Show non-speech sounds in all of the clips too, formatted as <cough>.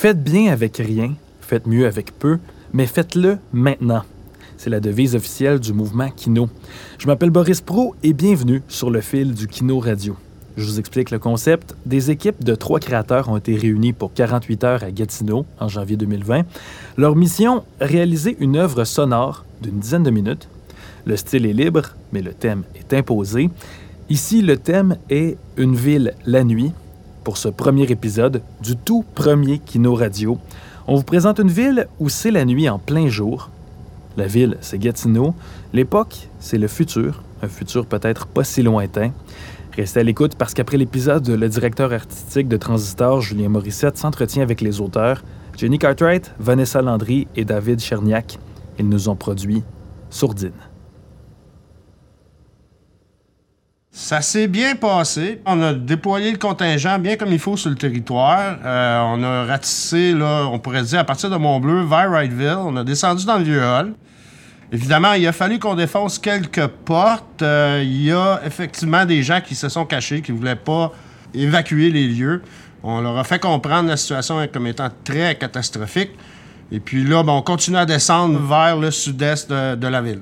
Faites bien avec rien, faites mieux avec peu, mais faites-le maintenant. C'est la devise officielle du mouvement Kino. Je m'appelle Boris Pro et bienvenue sur le fil du Kino Radio. Je vous explique le concept. Des équipes de trois créateurs ont été réunies pour 48 heures à Gatineau en janvier 2020. Leur mission, réaliser une œuvre sonore d'une dizaine de minutes. Le style est libre, mais le thème est imposé. Ici, le thème est Une ville la nuit pour ce premier épisode du tout premier Kino Radio. On vous présente une ville où c'est la nuit en plein jour. La ville, c'est Gatineau. L'époque, c'est le futur, un futur peut-être pas si lointain. Restez à l'écoute parce qu'après l'épisode, le directeur artistique de Transistor, Julien Morissette, s'entretient avec les auteurs Jenny Cartwright, Vanessa Landry et David Cherniak. Ils nous ont produit Sourdine. Ça s'est bien passé. On a déployé le contingent bien comme il faut sur le territoire. Euh, on a ratissé, là, on pourrait dire, à partir de Montbleu vers Wrightville. On a descendu dans le vieux hall. Évidemment, il a fallu qu'on défonce quelques portes. Euh, il y a effectivement des gens qui se sont cachés, qui ne voulaient pas évacuer les lieux. On leur a fait comprendre la situation comme étant très catastrophique. Et puis là, ben, on continue à descendre vers le sud-est de, de la ville.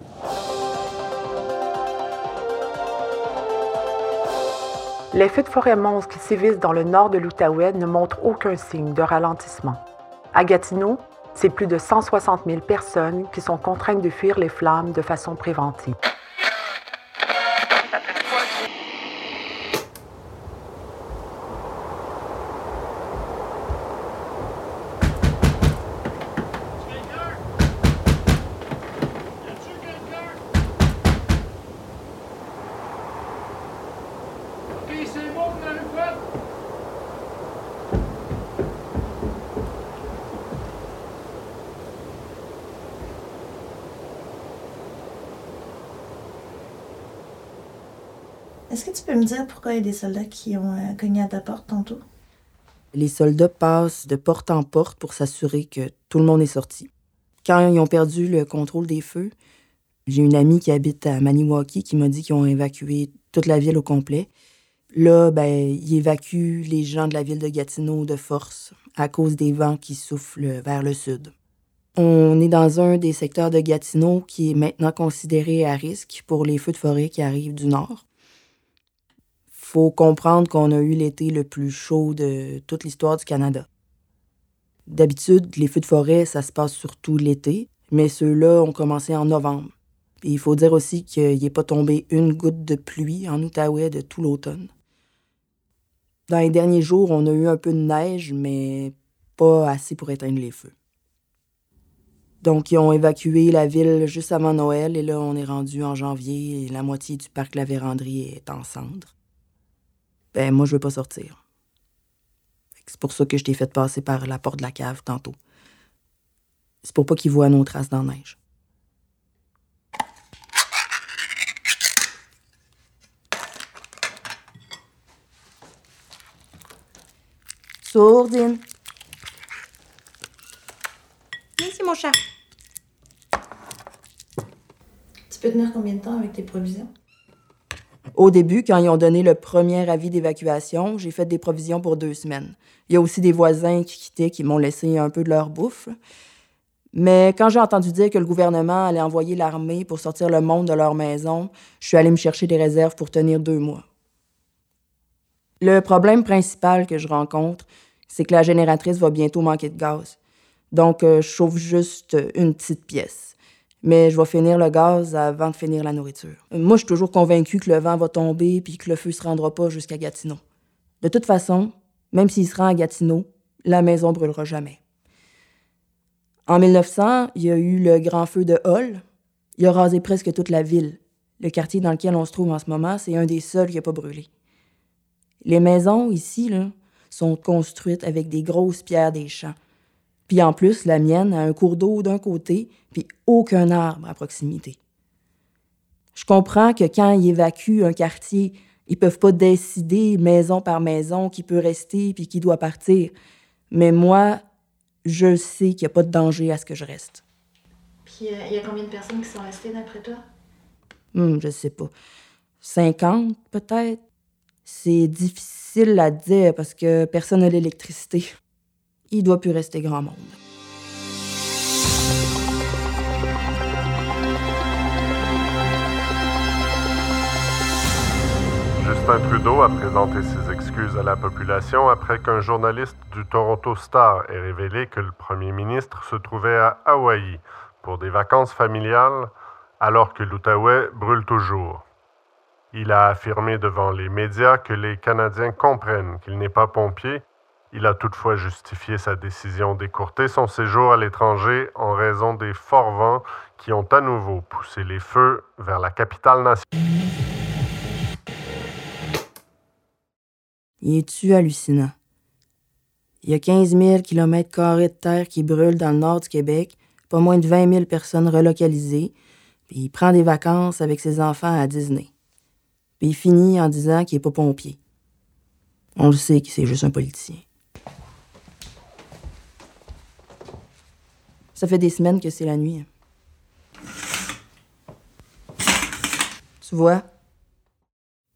Les feux de forêt monstres qui sévissent dans le nord de l'Outaouais ne montrent aucun signe de ralentissement. À Gatineau, c'est plus de 160 000 personnes qui sont contraintes de fuir les flammes de façon préventive. Est-ce que tu peux me dire pourquoi il y a des soldats qui ont euh, cogné à ta porte tantôt? Les soldats passent de porte en porte pour s'assurer que tout le monde est sorti. Quand ils ont perdu le contrôle des feux, j'ai une amie qui habite à Maniwaki qui m'a dit qu'ils ont évacué toute la ville au complet. Là, ben, ils évacuent les gens de la ville de Gatineau de force à cause des vents qui soufflent vers le sud. On est dans un des secteurs de Gatineau qui est maintenant considéré à risque pour les feux de forêt qui arrivent du nord faut comprendre qu'on a eu l'été le plus chaud de toute l'histoire du Canada. D'habitude, les feux de forêt, ça se passe surtout l'été, mais ceux-là ont commencé en novembre. Et il faut dire aussi qu'il n'est pas tombé une goutte de pluie en Outaouais de tout l'automne. Dans les derniers jours, on a eu un peu de neige, mais pas assez pour éteindre les feux. Donc, ils ont évacué la ville juste avant Noël, et là, on est rendu en janvier, et la moitié du parc La Vérandrie est en cendres ben moi, je veux pas sortir. C'est pour ça que je t'ai fait passer par la porte de la cave tantôt. C'est pour pas qu'ils voient nos traces dans la neige. Sourdine. Merci, mon chat. Tu peux tenir combien de temps avec tes provisions? Au début, quand ils ont donné le premier avis d'évacuation, j'ai fait des provisions pour deux semaines. Il y a aussi des voisins qui quittaient, qui m'ont laissé un peu de leur bouffe. Mais quand j'ai entendu dire que le gouvernement allait envoyer l'armée pour sortir le monde de leur maison, je suis allée me chercher des réserves pour tenir deux mois. Le problème principal que je rencontre, c'est que la génératrice va bientôt manquer de gaz. Donc, euh, je chauffe juste une petite pièce mais je vais finir le gaz avant de finir la nourriture. Moi, je suis toujours convaincu que le vent va tomber puis que le feu se rendra pas jusqu'à Gatineau. De toute façon, même s'il se rend à Gatineau, la maison brûlera jamais. En 1900, il y a eu le grand feu de Hall. Il a rasé presque toute la ville. Le quartier dans lequel on se trouve en ce moment, c'est un des seuls qui n'a pas brûlé. Les maisons ici là, sont construites avec des grosses pierres des champs. Puis en plus, la mienne a un cours d'eau d'un côté, puis aucun arbre à proximité. Je comprends que quand ils évacuent un quartier, ils peuvent pas décider maison par maison qui peut rester puis qui doit partir. Mais moi, je sais qu'il n'y a pas de danger à ce que je reste. Puis euh, il y a combien de personnes qui sont restées d'après toi? Hum, je sais pas. 50 peut-être? C'est difficile à dire parce que personne n'a l'électricité. Il doit plus rester grand monde. Justin Trudeau a présenté ses excuses à la population après qu'un journaliste du Toronto Star ait révélé que le premier ministre se trouvait à Hawaï pour des vacances familiales alors que l'Outaouais brûle toujours. Il a affirmé devant les médias que les Canadiens comprennent qu'il n'est pas pompier. Il a toutefois justifié sa décision d'écourter son séjour à l'étranger en raison des forts vents qui ont à nouveau poussé les feux vers la capitale nationale. Il est-tu hallucinant? Il y a 15 000 km de terre qui brûlent dans le nord du Québec, pas moins de 20 000 personnes relocalisées, puis il prend des vacances avec ses enfants à Disney. Puis il finit en disant qu'il n'est pas pompier. On le sait que c'est juste un politicien. Ça fait des semaines que c'est la nuit. Tu vois?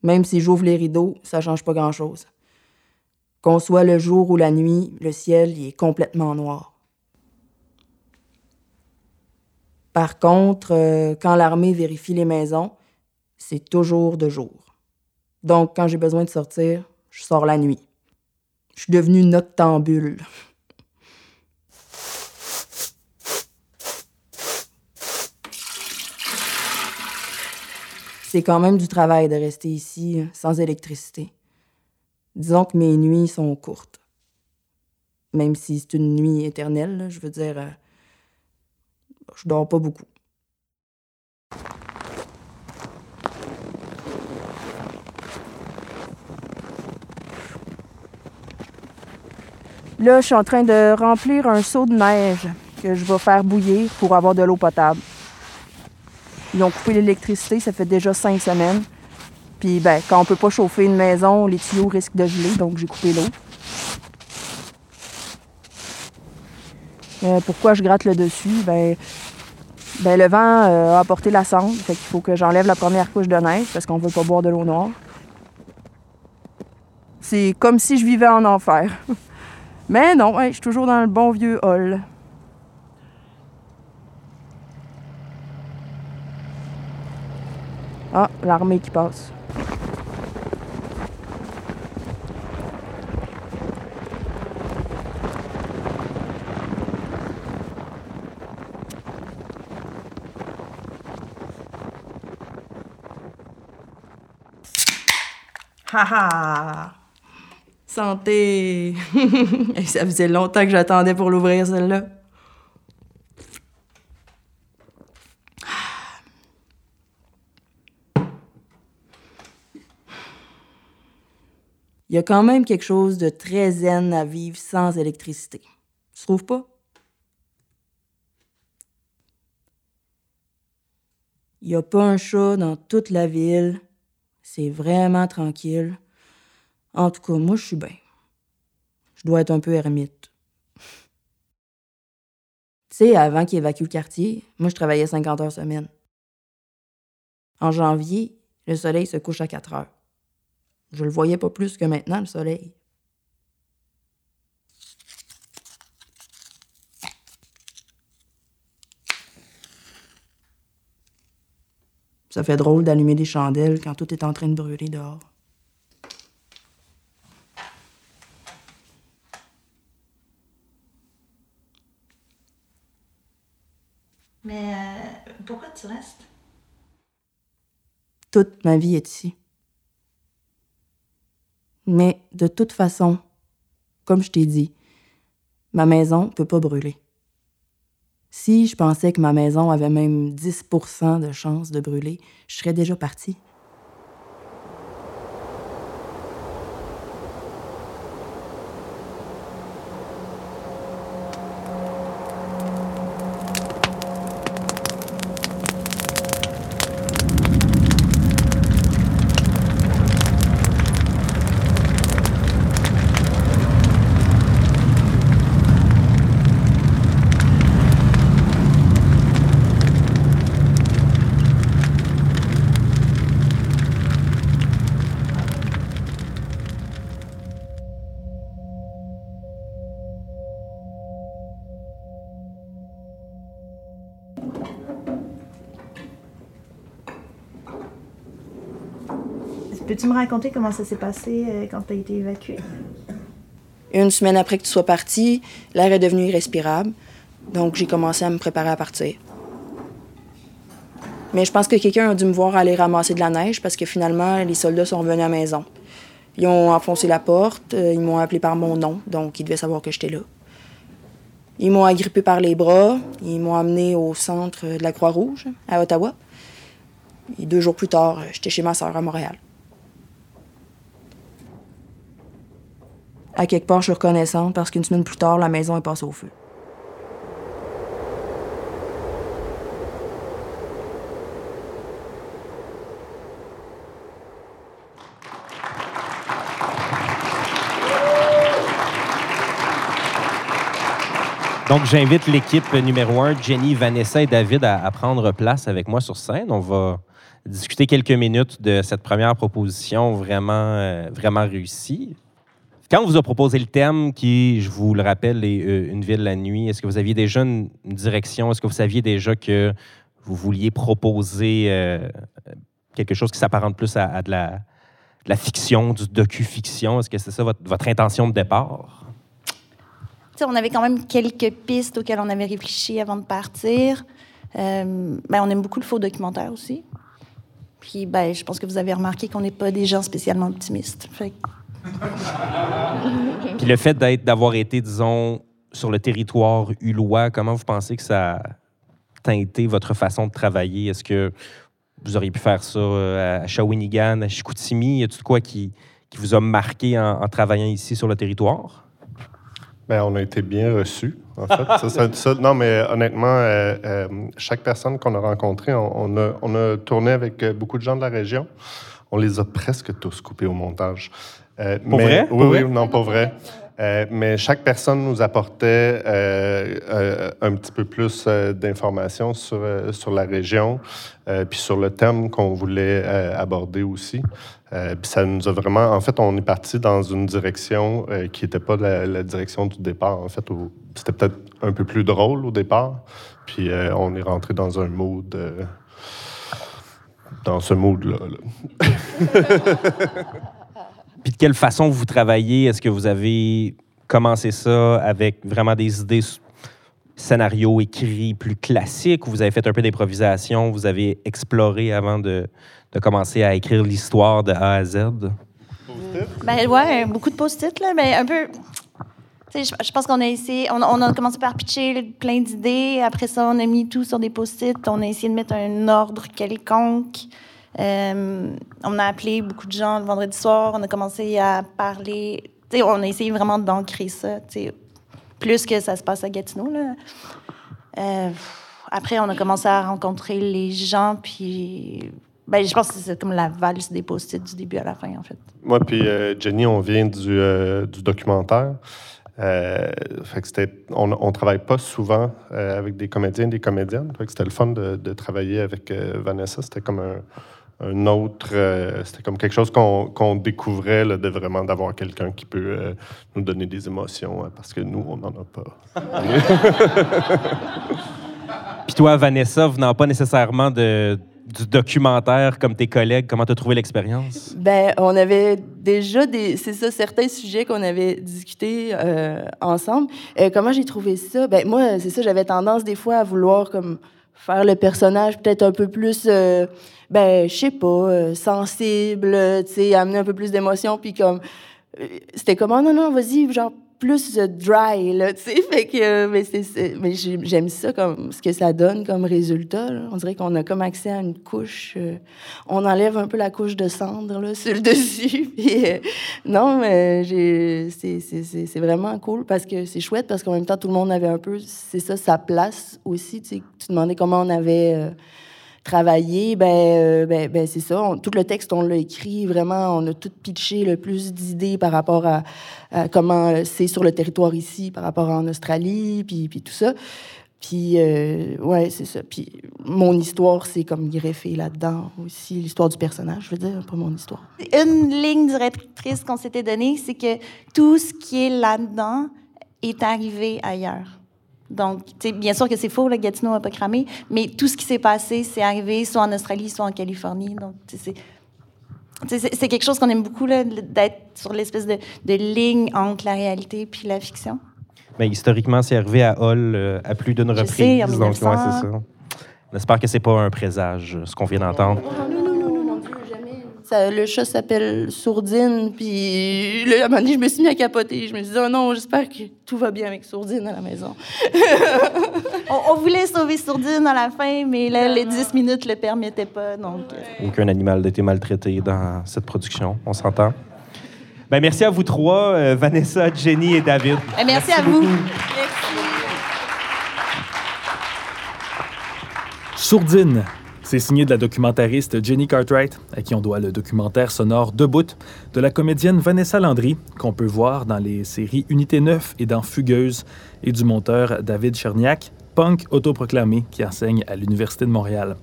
Même si j'ouvre les rideaux, ça change pas grand-chose. Qu'on soit le jour ou la nuit, le ciel y est complètement noir. Par contre, euh, quand l'armée vérifie les maisons, c'est toujours de jour. Donc, quand j'ai besoin de sortir, je sors la nuit. Je suis devenue noctambule. C'est quand même du travail de rester ici sans électricité. Disons que mes nuits sont courtes. Même si c'est une nuit éternelle, je veux dire, euh, je dors pas beaucoup. Là, je suis en train de remplir un seau de neige que je vais faire bouillir pour avoir de l'eau potable. Ils ont coupé l'électricité, ça fait déjà cinq semaines. Puis ben, quand on peut pas chauffer une maison, les tuyaux risquent de geler, donc j'ai coupé l'eau. Euh, pourquoi je gratte le dessus? Ben, ben le vent euh, a apporté la cendre, fait qu'il faut que j'enlève la première couche de neige parce qu'on veut pas boire de l'eau noire. C'est comme si je vivais en enfer. <laughs> Mais non, je suis toujours dans le bon vieux hall. Ah, l'armée qui passe. Haha! Santé! <laughs> Ça faisait longtemps que j'attendais pour l'ouvrir, celle-là. Il y a quand même quelque chose de très zen à vivre sans électricité. Tu trouves pas? Il n'y a pas un chat dans toute la ville. C'est vraiment tranquille. En tout cas, moi, je suis bien. Je dois être un peu ermite. <laughs> tu sais, avant qu'il évacue le quartier, moi, je travaillais 50 heures semaine. En janvier, le soleil se couche à 4 heures. Je le voyais pas plus que maintenant, le soleil. Ça fait drôle d'allumer des chandelles quand tout est en train de brûler dehors. Mais euh, pourquoi tu restes? Toute ma vie est ici. Mais de toute façon, comme je t'ai dit, ma maison peut pas brûler. Si je pensais que ma maison avait même 10% de chance de brûler, je serais déjà partie. Peux-tu me raconter comment ça s'est passé euh, quand tu as été évacué? Une semaine après que tu sois parti, l'air est devenu irrespirable. Donc, j'ai commencé à me préparer à partir. Mais je pense que quelqu'un a dû me voir aller ramasser de la neige parce que finalement, les soldats sont revenus à la maison. Ils ont enfoncé la porte, euh, ils m'ont appelé par mon nom, donc ils devaient savoir que j'étais là. Ils m'ont agrippé par les bras, ils m'ont amené au centre de la Croix-Rouge, à Ottawa. Et deux jours plus tard, j'étais chez ma sœur à Montréal. À quelque part, je suis reconnaissante parce qu'une semaine plus tard, la maison est passée au feu. Donc, j'invite l'équipe numéro un, Jenny, Vanessa et David, à, prendre place avec moi sur scène. On va discuter quelques minutes de cette première proposition vraiment, euh, vraiment réussie. Quand on vous a proposé le thème, qui, je vous le rappelle, est euh, Une ville la nuit, est-ce que vous aviez déjà une, direction? Est-ce que vous saviez déjà que vous vouliez proposer euh, quelque chose qui s'apparente plus à, de, la, fiction, du docu-fiction? Est-ce que c'est ça votre, intention de départ? On avait quand même quelques pistes auxquelles on avait réfléchi avant de partir. Euh, ben, on aime beaucoup le faux documentaire aussi. Puis, ben, je pense que vous avez remarqué qu'on n'est pas des gens spécialement optimistes. <laughs> Puis le fait d'être, d'avoir été, disons, sur le territoire ulois, comment vous pensez que ça a teinté votre façon de travailler? Est-ce que vous auriez pu faire ça à Shawinigan, à Chicoutimi? Y a-t-il de quoi qui, qui vous a marqué en, travaillant ici sur le territoire? Bien, on a été bien reçus, en fait. non, mais honnêtement, euh, euh, chaque personne qu'on a rencontrée, on, on, a, on, a, tourné avec beaucoup de gens de la région. On les a presque tous coupés au montage. Euh, pour mais, vrai? Oui, pour oui, vrai? non, pas vrai. Euh, mais chaque personne nous apportait euh, un petit peu plus d'informations sur, sur la région, puis sur le thème qu'on voulait aborder aussi. Euh, puis ça nous a vraiment. En fait, on est parti dans une direction euh, qui n'était pas la, la, direction du départ. En fait, c'était peut-être un peu plus drôle au départ. Puis euh, on est rentré dans un mood. dans ce mood-là. Là. <laughs> Puis de quelle façon vous travaillez? Est-ce que vous avez commencé ça avec vraiment des idées scénarios écrits plus classiques? Ou vous avez fait un peu d'improvisation, vous avez exploré avant de, de commencer à écrire l'histoire de A à Z? Ben ouais, beaucoup de post-it, là, mais un peu. Je, je pense qu'on a essayé, on, on, a commencé par pitcher plein d'idées. Après ça, on a mis tout sur des post-it. On a essayé de mettre un ordre quelconque. Euh, on a appelé beaucoup de gens le vendredi soir. On a commencé à parler. on a essayé vraiment d'ancrer ça, plus que ça se passe à Gatineau. Euh, après, on a commencé à rencontrer les gens, puis ben, je pense que c'est comme la valse des post-it du début à la fin, en fait. Moi, puis euh, Jenny, on vient du, documentaire. On, on travaille pas souvent avec des comédiens et des comédiennes. C'était le fun de, de travailler avec Vanessa. C'était comme un, un autre, euh, c'était comme quelque chose qu'on, qu'on découvrait là, de vraiment d'avoir quelqu'un qui peut nous donner des émotions parce que nous, on n'en a pas. <laughs> Puis toi, Vanessa, venant pas nécessairement de du documentaire comme tes collègues, comment tu as trouvé l'expérience? Ben, on avait déjà des, c'est ça, certains sujets qu'on avait discutés euh, ensemble. Euh, comment j'ai trouvé ça? Ben, moi, c'est ça, j'avais tendance des fois à vouloir comme faire le personnage peut-être un peu plus, euh, ben, je sais pas, euh, sensible, tu sais, amener un peu plus d'émotion, puis comme, euh, c'était comme, oh, non, non, vas-y, genre, plus dry, là, tu sais. <laughs> Fait que, mais, c'est, mais j'aime ça, comme ce que ça donne comme résultat. On dirait qu'on a comme accès à une couche. Euh, on enlève un peu la couche de cendre, là, <laughs> sur le dessus. Puis, euh, non, mais c'est, c'est, c'est, c'est vraiment cool parce que c'est chouette parce qu'en même temps, tout le monde avait un peu, c'est ça, sa place aussi. Tu sais, tu demandais comment on avait. Euh, travailler, ben, euh, ben, ben c'est ça. On, tout le texte, on l'a écrit vraiment. On a tout pitché le plus d'idées par rapport à, comment c'est sur le territoire ici, par rapport à en Australie, puis, puis tout ça. Puis, euh, ouais, c'est ça. Puis, mon histoire, c'est comme greffé là-dedans aussi, l'histoire du personnage, je veux dire, pas mon histoire. Une ligne directrice qu'on s'était donnée, c'est que tout ce qui est là-dedans est arrivé ailleurs. Donc, bien sûr que c'est faux, le Gatineau n'a pas cramé, mais tout ce qui s'est passé, c'est arrivé soit en Australie, soit en Californie. Donc, c'est c'est quelque chose qu'on aime beaucoup, d'être sur l'espèce de, de, ligne entre la réalité puis la fiction. Mais historiquement, c'est arrivé à Hall euh, à plus d'une reprise. Sais, en donc, c'est ça. On espère que c'est pas un présage, ce qu'on vient d'entendre. Non, non, non, non, non, jamais. Ça, le chat s'appelle Sourdine, puis là, à un moment donné, je me suis mis à capoter. Je me suis dit, oh non, j'espère que tout va bien avec Sourdine à la maison. on, voulait sauver Sourdine à la fin, mais là, les 10 minutes le permettaient pas, donc... Euh. Aucun animal n'a été maltraité dans cette production, on s'entend. Ben, merci à vous trois, euh, Vanessa, Jenny et David. Ben, merci, à vous. Sourdine, c'est signé de la documentariste Jenny Cartwright, à qui on doit le documentaire sonore Debout, de la comédienne Vanessa Landry, qu'on peut voir dans les séries Unité 9 et dans Fugueuse, et du monteur David Cherniak, punk autoproclamé qui enseigne à l'Université de Montréal.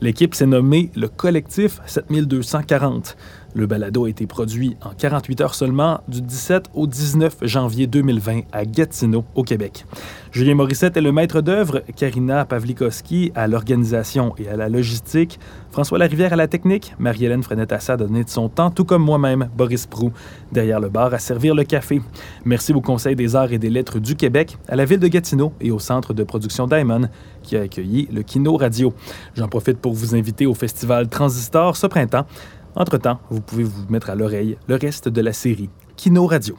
L'équipe s'est nommée le Collectif 7240. Le balado a été produit en 48 heures seulement du 17 au 19 janvier 2020 à Gatineau, au Québec. Julien Morissette est le maître d'œuvre, Karina Pavlikowski à l'organisation et à la logistique, François Larivière à la technique, Marie-Hélène Frenette-Assad a donné de son temps, tout comme moi-même, Boris Prou, derrière le bar à servir le café. Merci au Conseil des arts et des lettres du Québec, à la ville de Gatineau et au centre de production Diamond qui a accueilli le Kino Radio. J'en profite pour vous inviter au festival Transistor ce printemps entre-temps, vous pouvez vous mettre à l'oreille le reste de la série Kino Radio.